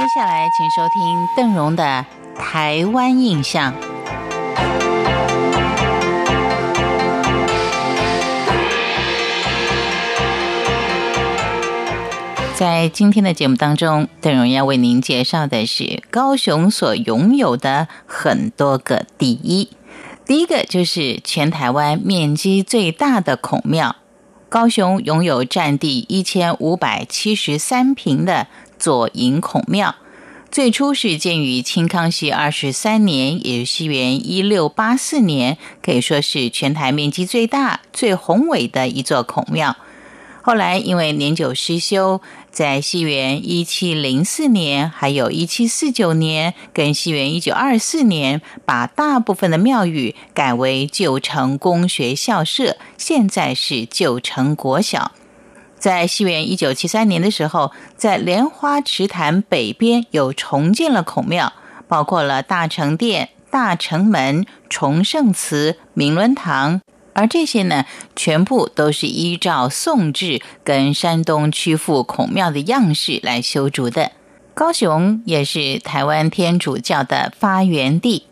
接下来，请收听邓荣的《台湾印象》。在今天的节目当中，邓荣要为您介绍的是高雄所拥有的很多个第一。第一个就是全台湾面积最大的孔庙，高雄拥有占地一千五百七十三平的。左营孔庙最初是建于清康熙二十三年，也是西元一六八四年，可以说是全台面积最大、最宏伟的一座孔庙。后来因为年久失修，在西元一七零四年、还有一七四九年跟西元一九二四年，把大部分的庙宇改为旧城公学校舍，现在是旧城国小。在西元一九七三年的时候，在莲花池潭北边又重建了孔庙，包括了大成殿、大成门、崇圣祠、明伦堂，而这些呢，全部都是依照宋制跟山东曲阜孔庙的样式来修筑的。高雄也是台湾天主教的发源地。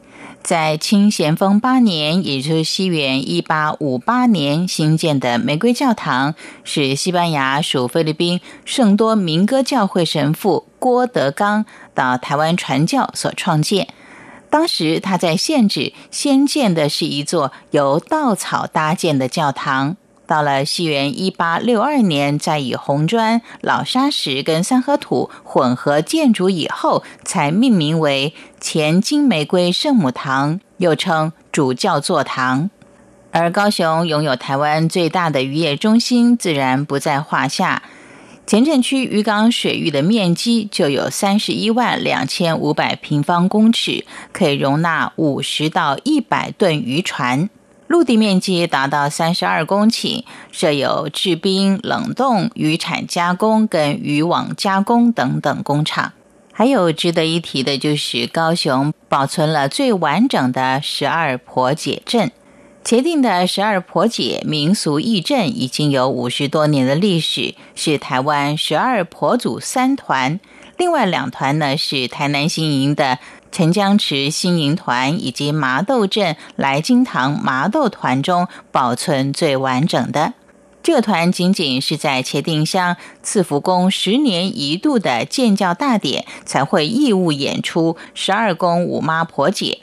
在清咸丰八年，也就是西元一八五八年新建的玫瑰教堂，是西班牙属菲律宾圣多明哥教会神父郭德纲到台湾传教所创建。当时他在县址先建的是一座由稻草搭建的教堂。到了西元一八六二年，再以红砖、老砂石跟三合土混合建筑以后，才命名为前金玫瑰圣母堂，又称主教座堂。而高雄拥有台湾最大的渔业中心，自然不在话下。前镇区渔港水域的面积就有三十一万两千五百平方公尺，可以容纳五十到一百吨渔船。陆地面积达到三十二公顷，设有制冰、冷冻、渔产加工跟渔网加工等等工厂。还有值得一提的，就是高雄保存了最完整的十二婆姐镇。茄定的十二婆姐民俗义镇已经有五十多年的历史，是台湾十二婆祖三团，另外两团呢是台南新营的。陈江池新营团以及麻豆镇来金堂麻豆团中保存最完整的，这团仅仅是在茄定乡赐福宫十年一度的建教大典才会义务演出十二宫五妈婆姐。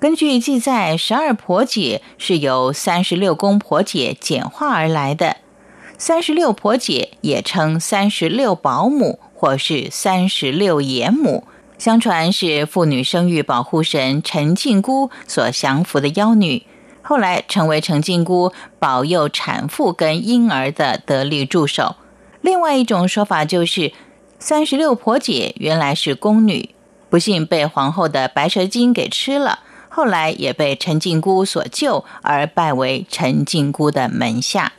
根据记载，十二婆姐是由三十六宫婆姐简化而来的，三十六婆姐也称三十六保姆或是三十六爷母。相传是妇女生育保护神陈靖姑所降服的妖女，后来成为陈靖姑保佑产妇跟婴儿的得力助手。另外一种说法就是，三十六婆姐原来是宫女，不幸被皇后的白蛇精给吃了，后来也被陈靖姑所救，而拜为陈靖姑的门下。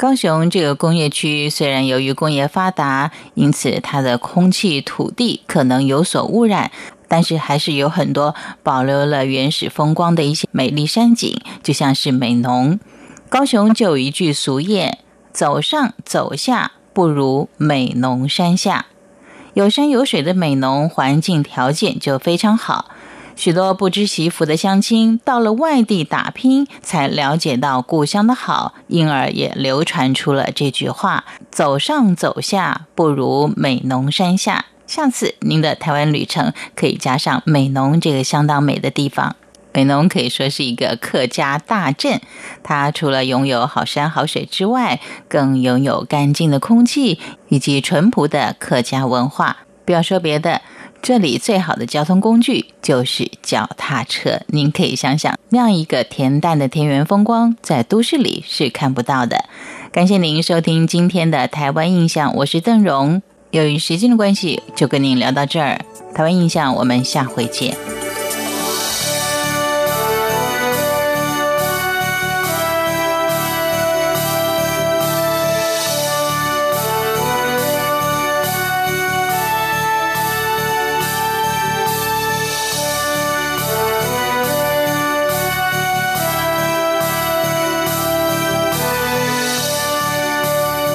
高雄这个工业区虽然由于工业发达，因此它的空气、土地可能有所污染，但是还是有很多保留了原始风光的一些美丽山景，就像是美浓。高雄就有一句俗谚：“走上走下不如美浓山下。”有山有水的美浓，环境条件就非常好。许多不知媳妇的乡亲到了外地打拼，才了解到故乡的好，因而也流传出了这句话：“走上走下不如美浓山下。”下次您的台湾旅程可以加上美浓这个相当美的地方。美浓可以说是一个客家大镇，它除了拥有好山好水之外，更拥有干净的空气以及淳朴的客家文化。不要说别的。这里最好的交通工具就是脚踏车。您可以想想，那样一个恬淡的田园风光，在都市里是看不到的。感谢您收听今天的台湾印象，我是邓荣。由于时间的关系，就跟您聊到这儿。台湾印象，我们下回见。